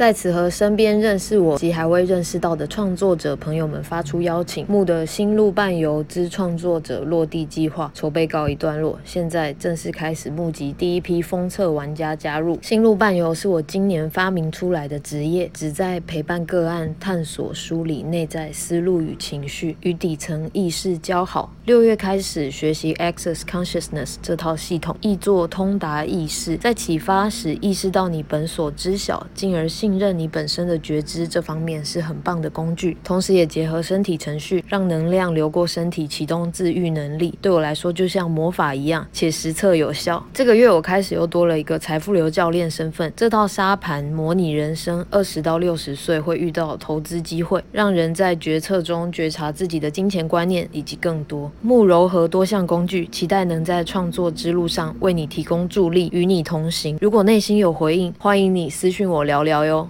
在此和身边认识我及还未认识到的创作者朋友们发出邀请，木的新路伴游之创作者落地计划筹备告一段落，现在正式开始募集第一批封测玩家加入。新路伴游是我今年发明出来的职业，旨在陪伴个案探索、梳理内在思路与情绪，与底层意识交好。六月开始学习 Access Consciousness 这套系统，译作通达意识，在启发时意识到你本所知晓，进而信任你本身的觉知，这方面是很棒的工具。同时也结合身体程序，让能量流过身体，启动自愈能力。对我来说，就像魔法一样，且实测有效。这个月我开始又多了一个财富流教练身份。这套沙盘模拟人生二十到六十岁会遇到投资机会，让人在决策中觉察自己的金钱观念以及更多。木柔和多项工具，期待能在创作之路上为你提供助力，与你同行。如果内心有回应，欢迎你私讯我聊聊哟。